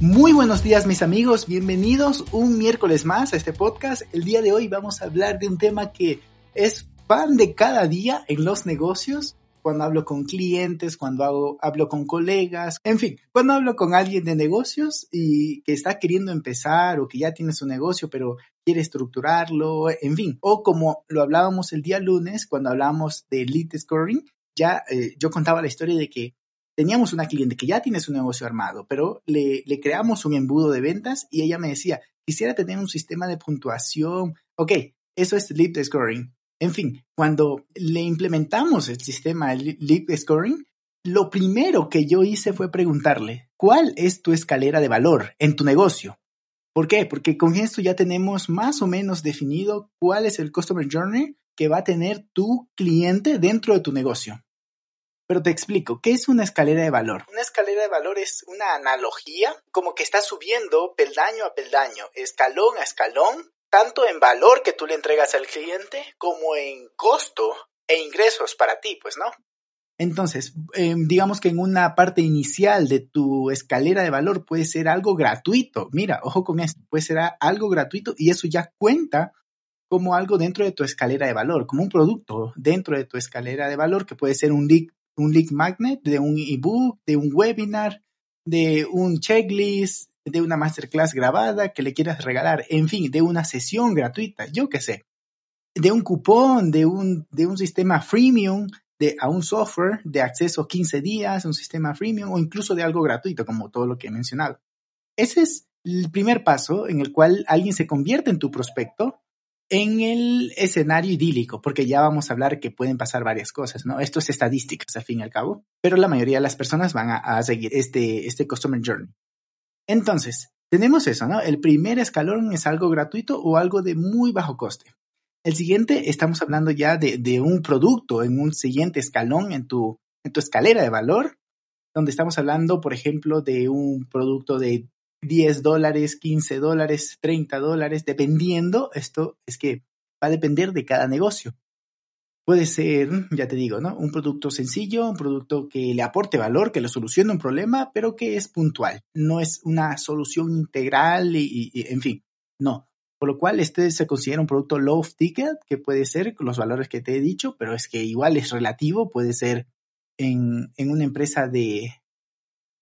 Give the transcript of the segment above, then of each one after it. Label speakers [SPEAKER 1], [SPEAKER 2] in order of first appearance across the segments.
[SPEAKER 1] Muy buenos días mis amigos, bienvenidos un miércoles más a este podcast. El día de hoy vamos a hablar de un tema que es pan de cada día en los negocios, cuando hablo con clientes, cuando hago, hablo con colegas, en fin, cuando hablo con alguien de negocios y que está queriendo empezar o que ya tiene su negocio pero quiere estructurarlo, en fin, o como lo hablábamos el día lunes cuando hablábamos de lead scoring, ya eh, yo contaba la historia de que teníamos una cliente que ya tiene su negocio armado, pero le, creamos un embudo de ventas y ella me decía, quisiera tener un sistema de puntuación. Ok, eso es lead scoring. En fin, cuando le implementamos el sistema lead scoring, lo primero que yo hice fue preguntarle, ¿cuál es tu escalera de valor en tu negocio? ¿Por qué? Porque con esto ya tenemos más o menos definido cuál es el customer journey que va a tener tu cliente dentro de tu negocio. Pero te explico, ¿qué es una escalera de valor? Una escalera de valor es una analogía como que está subiendo peldaño a peldaño, escalón a escalón, tanto en valor que tú le entregas al cliente como en costo e ingresos para ti, pues, ¿no? Entonces, em, digamos que en una parte inicial de tu escalera de valor puede ser algo gratuito. Mira, ojo con esto, puede ser algo gratuito y eso ya cuenta como algo dentro de tu escalera de valor, como un producto dentro de tu escalera de valor que puede ser un lead un lead magnet, de un ebook, de un webinar, de un checklist, de una masterclass grabada que le quieras regalar, en fin, de una sesión gratuita, yo qué sé, de un cupón, de un, de un sistema freemium, de, a un software de acceso 15 días, un sistema freemium o incluso de algo gratuito, como todo lo que he mencionado. Ese es el primer paso en el cual alguien se convierte en tu prospecto en el escenario idílico, porque ya vamos a hablar que pueden pasar varias cosas, ¿no? Esto es estadísticas, al fin y al cabo, pero la mayoría de las personas van a, seguir este, este Customer Journey. Entonces, tenemos eso, ¿no? El primer escalón es algo gratuito o algo de muy bajo coste. El siguiente, estamos hablando ya de, de un producto en un siguiente escalón en tu, en tu escalera de valor, donde estamos hablando, por ejemplo, de un producto de 10 dólares, 15 dólares, 30 dólares, dependiendo, esto es que va a depender de cada negocio. Puede ser, ya te digo, ¿no? Un producto sencillo, un producto que le aporte valor, que le solucione un problema, pero que es puntual. No es una solución integral y, en fin, no. Por lo cual, este se considera un producto low ticket, que puede ser los valores que te he dicho, pero es que igual es relativo, puede ser en, en una empresa de,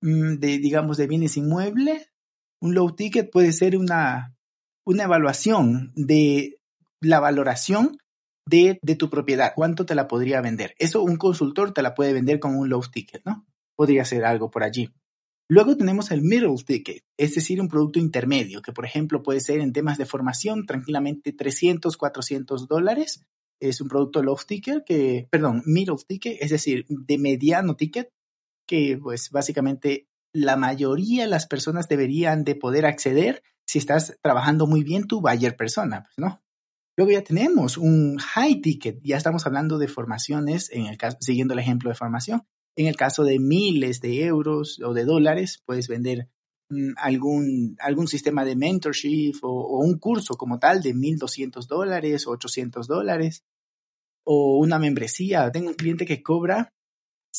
[SPEAKER 1] mm, de, digamos, de bienes inmuebles, un low ticket puede ser una, una evaluación de la valoración de, de, tu propiedad, cuánto te la podría vender. Eso un consultor te la puede vender con un low ticket, ¿no? Podría ser algo por allí. Luego tenemos el middle ticket, es decir, un producto intermedio, que por ejemplo puede ser en temas de formación tranquilamente 300, 400 dólares. Es un producto low ticket que, perdón, middle ticket, es decir, de mediano ticket, que pues básicamente la mayoría de las personas deberían de poder acceder si estás trabajando muy bien tu buyer persona, pues, ¿no? Luego ya tenemos un high ticket, ya estamos hablando de formaciones, en el caso, siguiendo el ejemplo de formación, en el caso de miles de euros o de dólares, puedes vender mm, algún, algún sistema de mentorship o, o, un curso como tal de 1.200 dólares o 800 dólares o una membresía. Tengo un cliente que cobra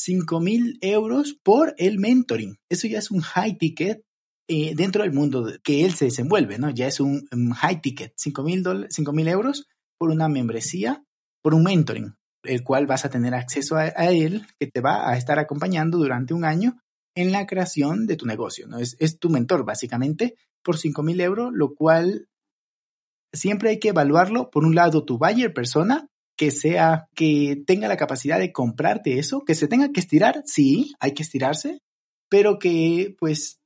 [SPEAKER 1] 5 mil euros por el mentoring. Eso ya es un high ticket eh, dentro del mundo que él se desenvuelve, ¿no? Ya es un, high ticket, 5 mil euros por una membresía, por un mentoring, el cual vas a tener acceso a, él, que te va a estar acompañando durante un año en la creación de tu negocio, ¿no? Es, es tu mentor, básicamente, por 5 mil euros, lo cual siempre hay que evaluarlo, por un lado, tu buyer persona que sea, que tenga la capacidad de comprarte eso, que se tenga que estirar, sí, hay que estirarse, pero que pues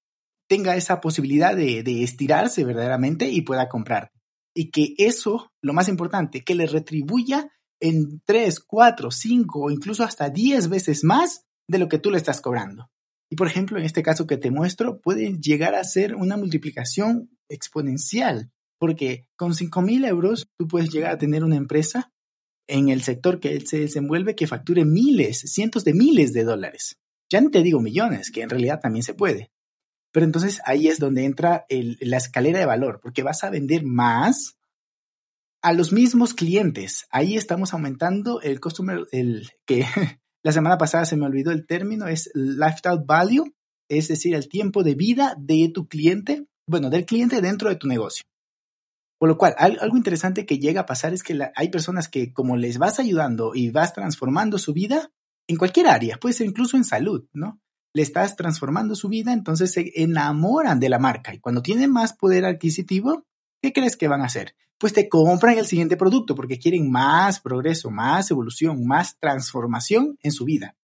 [SPEAKER 1] tenga esa posibilidad de, de estirarse verdaderamente y pueda comprar. Y que eso, lo más importante, que le retribuya en 3, 4, 5 o incluso hasta 10 veces más de lo que tú le estás cobrando. Y por ejemplo, en este caso que te muestro, puede llegar a ser una multiplicación exponencial Porque con 5 mil euros tú puedes llegar a tener una empresa en el sector que él se desenvuelve que facture miles, cientos de miles de dólares. Ya no te digo millones, que en realidad también se puede. Pero entonces ahí es donde entra la escalera de valor, porque vas a vender más a los mismos clientes. Ahí estamos aumentando el customer, el que la semana pasada se me olvidó el término, es lifestyle value, es decir, el tiempo de vida de tu cliente, bueno, del cliente dentro de tu negocio. Por lo cual, algo interesante que llega a pasar es que hay personas que como les vas ayudando y vas transformando su vida en cualquier área, puede ser incluso en salud, ¿no? Le estás transformando su vida, entonces se enamoran de la marca y cuando tienen más poder adquisitivo, ¿qué crees que van a hacer? Pues te compran el siguiente producto porque quieren más progreso, más evolución, más transformación en su vida.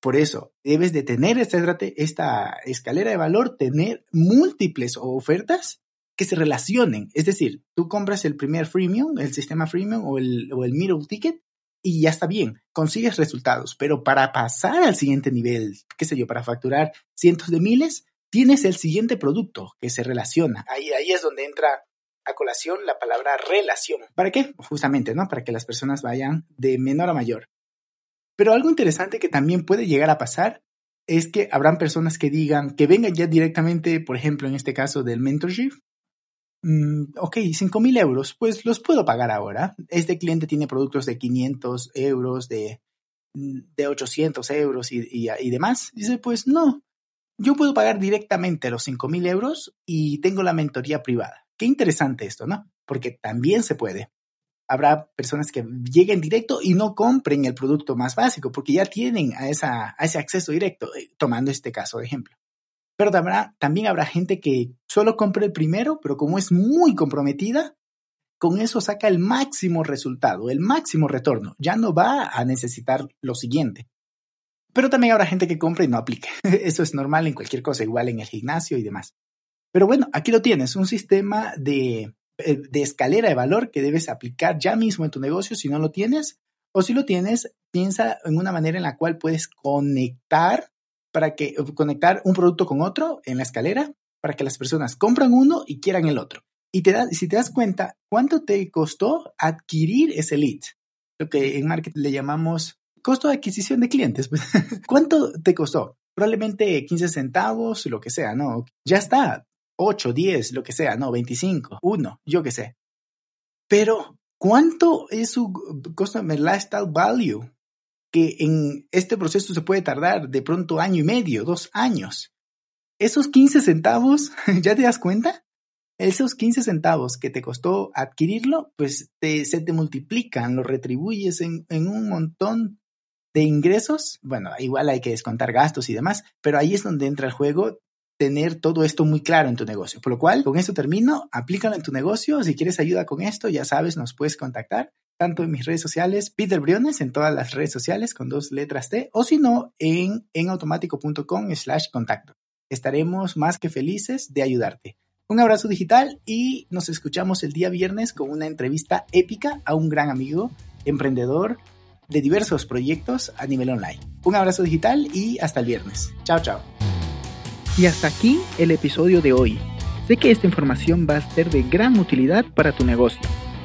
[SPEAKER 1] Por eso, debes de tener esta, esta escalera de valor, tener múltiples ofertas que se relacionen. Es decir, tú compras el primer freemium, el sistema freemium o el, o el middle ticket y ya está bien, consigues resultados, pero para pasar al siguiente nivel, qué sé yo, para facturar cientos de miles, tienes el siguiente producto que se relaciona. Ahí, ahí es donde entra a colación la palabra relación. ¿Para qué? Justamente, ¿no? Para que las personas vayan de menor a mayor. Pero algo interesante que también puede llegar a pasar es que habrán personas que digan, que vengan ya directamente, por ejemplo, en este caso del mentorship, Mm, ok, 5 mil euros, pues los puedo pagar ahora. Este cliente tiene productos de 500 euros, de, mm, de 800 euros y, demás. Dice, pues no, yo puedo pagar directamente los 5 mil euros y tengo la mentoría privada. Qué interesante esto, ¿no? Porque también se puede. Habrá personas que lleguen directo y no compren el producto más básico porque ya tienen a, esa, a ese acceso directo, eh, tomando este caso de ejemplo. Pero también habrá gente que solo compre el primero, pero como es muy comprometida, con eso saca el máximo resultado, el máximo retorno. Ya no va a necesitar lo siguiente. Pero también habrá gente que compre y no aplique. Eso es normal en cualquier cosa, igual en el gimnasio y demás. Pero bueno, aquí lo tienes, un sistema de, eh, de escalera de valor que debes aplicar ya mismo en tu negocio si no lo tienes. O si lo tienes, piensa en una manera en la cual puedes conectar para que conectar un producto con otro en la escalera para que las personas compran uno y quieran el otro. Y te si te das cuenta, ¿cuánto te costó adquirir ese lead? Lo que en marketing le llamamos costo de adquisición de clientes. ¿Cuánto te costó? Probablemente 15 centavos, lo que sea, ¿no? Ya está. 8, 10, lo que sea, no, 25, 1, yo qué sé. Pero, ¿cuánto es su customer lifestyle value? Que en este proceso se puede tardar de pronto año y medio, dos años. Esos 15 centavos, ¿ya te das cuenta? Esos 15 centavos que te costó adquirirlo, pues se te multiplican, lo retribuyes en, en un montón de ingresos. Bueno, igual hay que descontar gastos y demás, pero ahí es donde entra el juego tener todo esto muy claro en tu negocio. Por lo cual, con esto termino, aplícalo en tu negocio. Si quieres ayuda con esto, ya sabes, nos puedes contactar tanto en mis redes sociales, Peter Briones, en todas las redes sociales con dos letras T, o si no, en enautomático.com slash contacto. Estaremos más que felices de ayudarte. Un abrazo digital y nos escuchamos el día viernes con una entrevista épica a un gran amigo, emprendedor de diversos proyectos a nivel online. Un abrazo digital y hasta el viernes. Chao, chao.
[SPEAKER 2] Y hasta aquí el episodio de hoy. Sé que esta información va a ser de gran utilidad para tu negocio